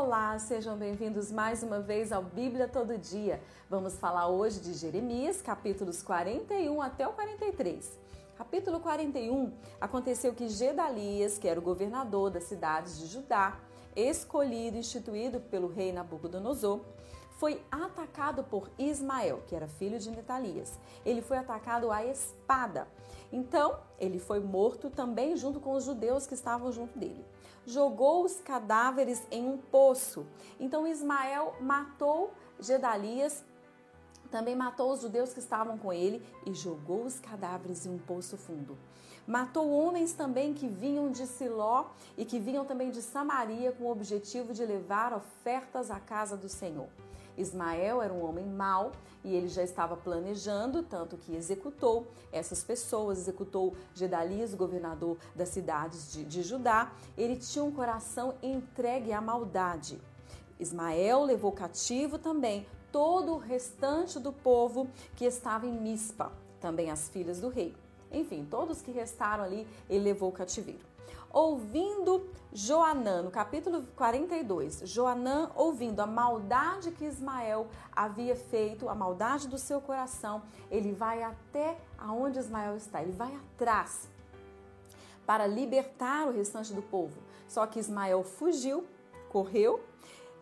Olá, sejam bem-vindos mais uma vez ao Bíblia Todo Dia. Vamos falar hoje de Jeremias, capítulos 41 até o 43. Capítulo 41 aconteceu que Gedalias, que era o governador das cidades de Judá, escolhido e instituído pelo rei Nabucodonosor, foi atacado por Ismael, que era filho de Netalias. Ele foi atacado à espada. Então, ele foi morto também junto com os judeus que estavam junto dele. Jogou os cadáveres em um poço. Então, Ismael matou Gedalias também matou os judeus que estavam com ele e jogou os cadáveres em um poço fundo. Matou homens também que vinham de Siló e que vinham também de Samaria com o objetivo de levar ofertas à casa do Senhor. Ismael era um homem mau e ele já estava planejando, tanto que executou essas pessoas, executou Gedalias, governador das cidades de, de Judá. Ele tinha um coração entregue à maldade. Ismael levou cativo também todo o restante do povo que estava em Mispa, também as filhas do rei. Enfim, todos que restaram ali, ele levou o cativeiro. Ouvindo Joanã, no capítulo 42, Joanã ouvindo a maldade que Ismael havia feito, a maldade do seu coração, ele vai até aonde Ismael está, ele vai atrás para libertar o restante do povo. Só que Ismael fugiu, correu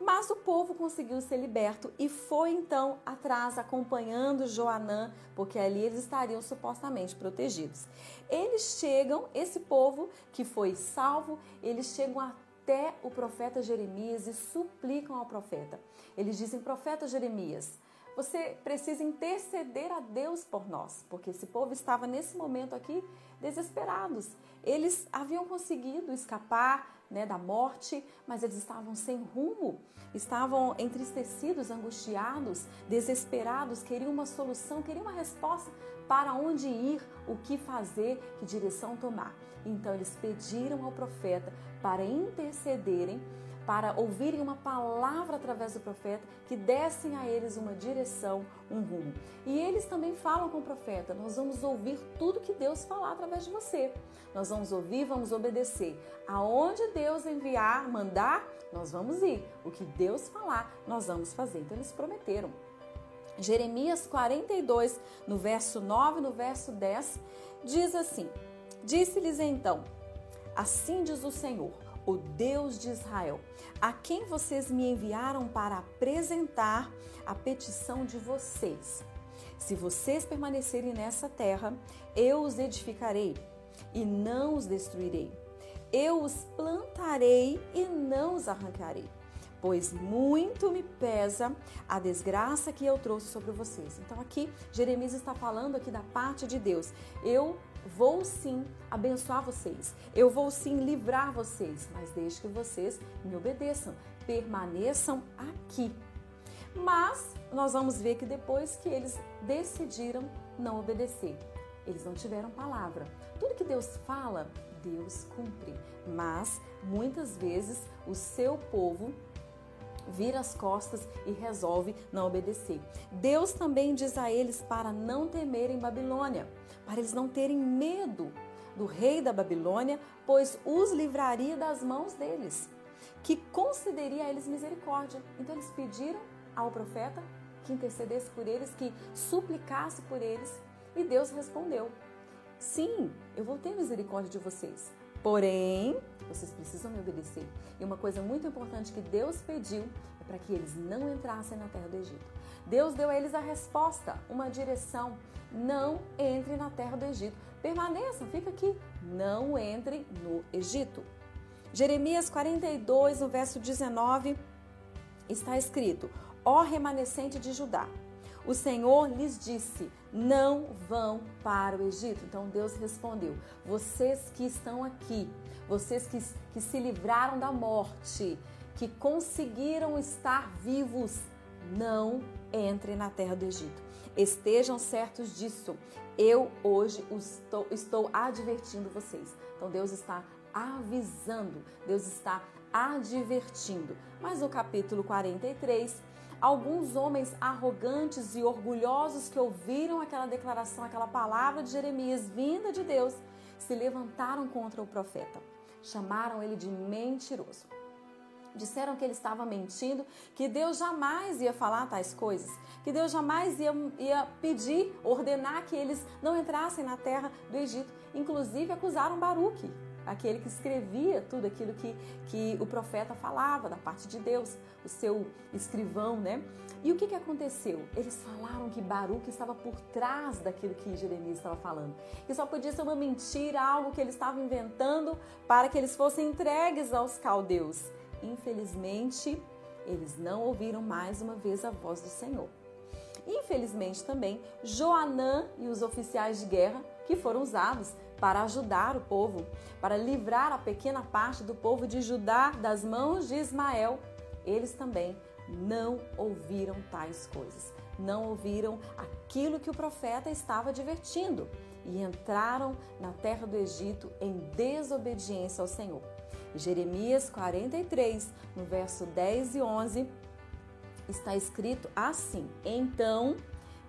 mas o povo conseguiu ser liberto e foi então atrás acompanhando Joanã, porque ali eles estariam supostamente protegidos. Eles chegam, esse povo que foi salvo, eles chegam até o profeta Jeremias e suplicam ao profeta. Eles dizem: Profeta Jeremias, você precisa interceder a Deus por nós, porque esse povo estava nesse momento aqui desesperados. Eles haviam conseguido escapar né, da morte, mas eles estavam sem rumo, estavam entristecidos, angustiados, desesperados, queriam uma solução, queriam uma resposta para onde ir, o que fazer, que direção tomar. Então eles pediram ao profeta para intercederem para ouvirem uma palavra através do profeta que dessem a eles uma direção, um rumo. E eles também falam com o profeta: Nós vamos ouvir tudo que Deus falar através de você. Nós vamos ouvir, vamos obedecer. Aonde Deus enviar, mandar, nós vamos ir. O que Deus falar, nós vamos fazer. Então eles prometeram. Jeremias 42, no verso 9, no verso 10, diz assim: Disse-lhes então: Assim diz o Senhor o Deus de Israel, a quem vocês me enviaram para apresentar a petição de vocês. Se vocês permanecerem nessa terra, eu os edificarei e não os destruirei. Eu os plantarei e não os arrancarei pois muito me pesa a desgraça que eu trouxe sobre vocês. Então aqui Jeremias está falando aqui da parte de Deus. Eu vou sim abençoar vocês. Eu vou sim livrar vocês, mas desde que vocês me obedeçam, permaneçam aqui. Mas nós vamos ver que depois que eles decidiram não obedecer, eles não tiveram palavra. Tudo que Deus fala, Deus cumpre. Mas muitas vezes o seu povo vira as costas e resolve não obedecer. Deus também diz a eles para não temerem Babilônia, para eles não terem medo do rei da Babilônia, pois os livraria das mãos deles, que concederia a eles misericórdia. Então eles pediram ao profeta que intercedesse por eles, que suplicasse por eles, e Deus respondeu: Sim, eu vou ter misericórdia de vocês. Porém, vocês precisam me obedecer. E uma coisa muito importante que Deus pediu é para que eles não entrassem na terra do Egito. Deus deu a eles a resposta, uma direção: não entre na terra do Egito. Permaneçam, fica aqui. Não entrem no Egito. Jeremias 42, no verso 19, está escrito: Ó remanescente de Judá, o Senhor lhes disse: Não vão para o Egito. Então Deus respondeu: Vocês que estão aqui, vocês que, que se livraram da morte, que conseguiram estar vivos, não entrem na terra do Egito. Estejam certos disso. Eu hoje estou, estou advertindo vocês. Então Deus está avisando, Deus está advertindo. Mas no capítulo 43, alguns homens arrogantes e orgulhosos que ouviram aquela declaração, aquela palavra de Jeremias vinda de Deus, se levantaram contra o profeta. Chamaram ele de mentiroso. Disseram que ele estava mentindo, que Deus jamais ia falar tais coisas, que Deus jamais ia, ia pedir, ordenar que eles não entrassem na terra do Egito. Inclusive acusaram Baruque, aquele que escrevia tudo aquilo que, que o profeta falava da parte de Deus, o seu escrivão, né? E o que, que aconteceu? Eles falaram que Baruque estava por trás daquilo que Jeremias estava falando. Que só podia ser uma mentira, algo que ele estava inventando para que eles fossem entregues aos caldeus. Infelizmente, eles não ouviram mais uma vez a voz do Senhor. Infelizmente também, Joanã e os oficiais de guerra que foram usados para ajudar o povo, para livrar a pequena parte do povo de Judá das mãos de Ismael, eles também não ouviram tais coisas, não ouviram aquilo que o profeta estava advertindo e entraram na terra do Egito em desobediência ao Senhor. Jeremias 43, no verso 10 e 11, está escrito assim: Então,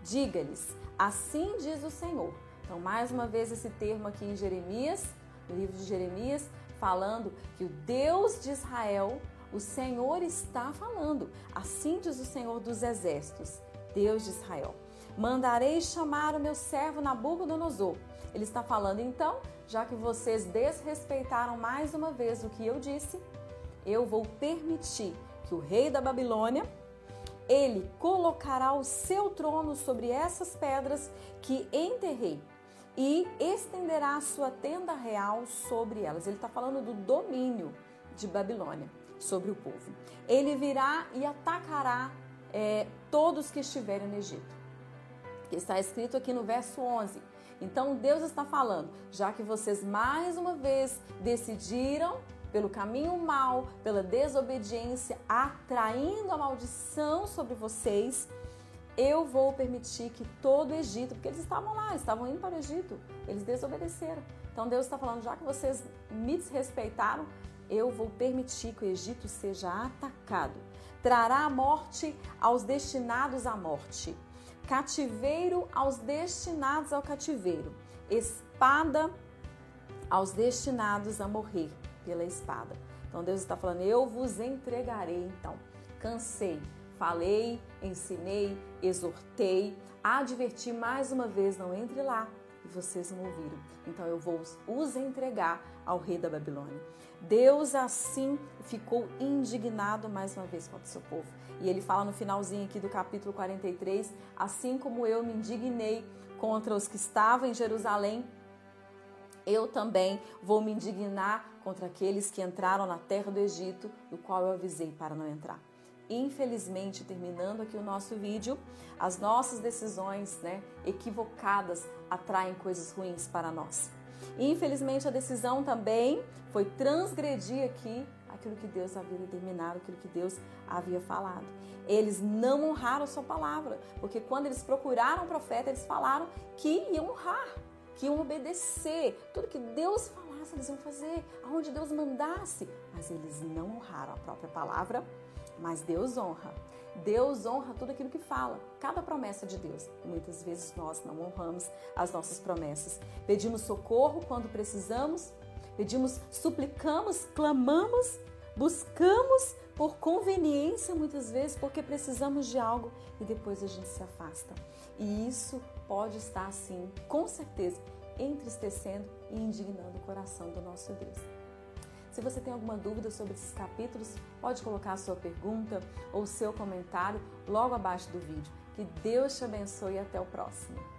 diga-lhes, assim diz o Senhor. Então, mais uma vez, esse termo aqui em Jeremias, no livro de Jeremias, falando que o Deus de Israel, o Senhor está falando. Assim diz o Senhor dos Exércitos, Deus de Israel. Mandarei chamar o meu servo Nabucodonosor. Ele está falando, então, já que vocês desrespeitaram mais uma vez o que eu disse, eu vou permitir que o rei da Babilônia, ele colocará o seu trono sobre essas pedras que enterrei e estenderá a sua tenda real sobre elas. Ele está falando do domínio de Babilônia sobre o povo. Ele virá e atacará é, todos que estiverem no Egito. Está escrito aqui no verso 11. Então Deus está falando, já que vocês mais uma vez decidiram pelo caminho mal, pela desobediência, atraindo a maldição sobre vocês, eu vou permitir que todo o Egito, porque eles estavam lá, estavam indo para o Egito, eles desobedeceram. Então Deus está falando, já que vocês me desrespeitaram, eu vou permitir que o Egito seja atacado. Trará a morte aos destinados à morte cativeiro aos destinados ao cativeiro, espada aos destinados a morrer pela espada. Então Deus está falando: Eu vos entregarei. Então, cansei, falei, ensinei, exortei, adverti mais uma vez: não entre lá. E vocês não ouviram. Então eu vou os entregar ao rei da Babilônia. Deus assim ficou indignado mais uma vez contra o seu povo. E ele fala no finalzinho aqui do capítulo 43: Assim como eu me indignei contra os que estavam em Jerusalém, eu também vou me indignar contra aqueles que entraram na terra do Egito, do qual eu avisei para não entrar. Infelizmente, terminando aqui o nosso vídeo, as nossas decisões né, equivocadas atraem coisas ruins para nós. Infelizmente, a decisão também foi transgredir aqui aquilo que Deus havia determinado, aquilo que Deus havia falado. Eles não honraram a sua palavra, porque quando eles procuraram o profeta, eles falaram que iam honrar, que iam obedecer, tudo que Deus falasse, eles iam fazer, aonde Deus mandasse, mas eles não honraram a própria palavra, mas Deus honra. Deus honra tudo aquilo que fala, cada promessa de Deus. Muitas vezes nós não honramos as nossas promessas. Pedimos socorro quando precisamos, pedimos, suplicamos, clamamos, buscamos por conveniência muitas vezes porque precisamos de algo e depois a gente se afasta. E isso pode estar assim, com certeza, entristecendo e indignando o coração do nosso Deus. Se você tem alguma dúvida sobre esses capítulos, pode colocar a sua pergunta ou seu comentário logo abaixo do vídeo. Que Deus te abençoe e até o próximo.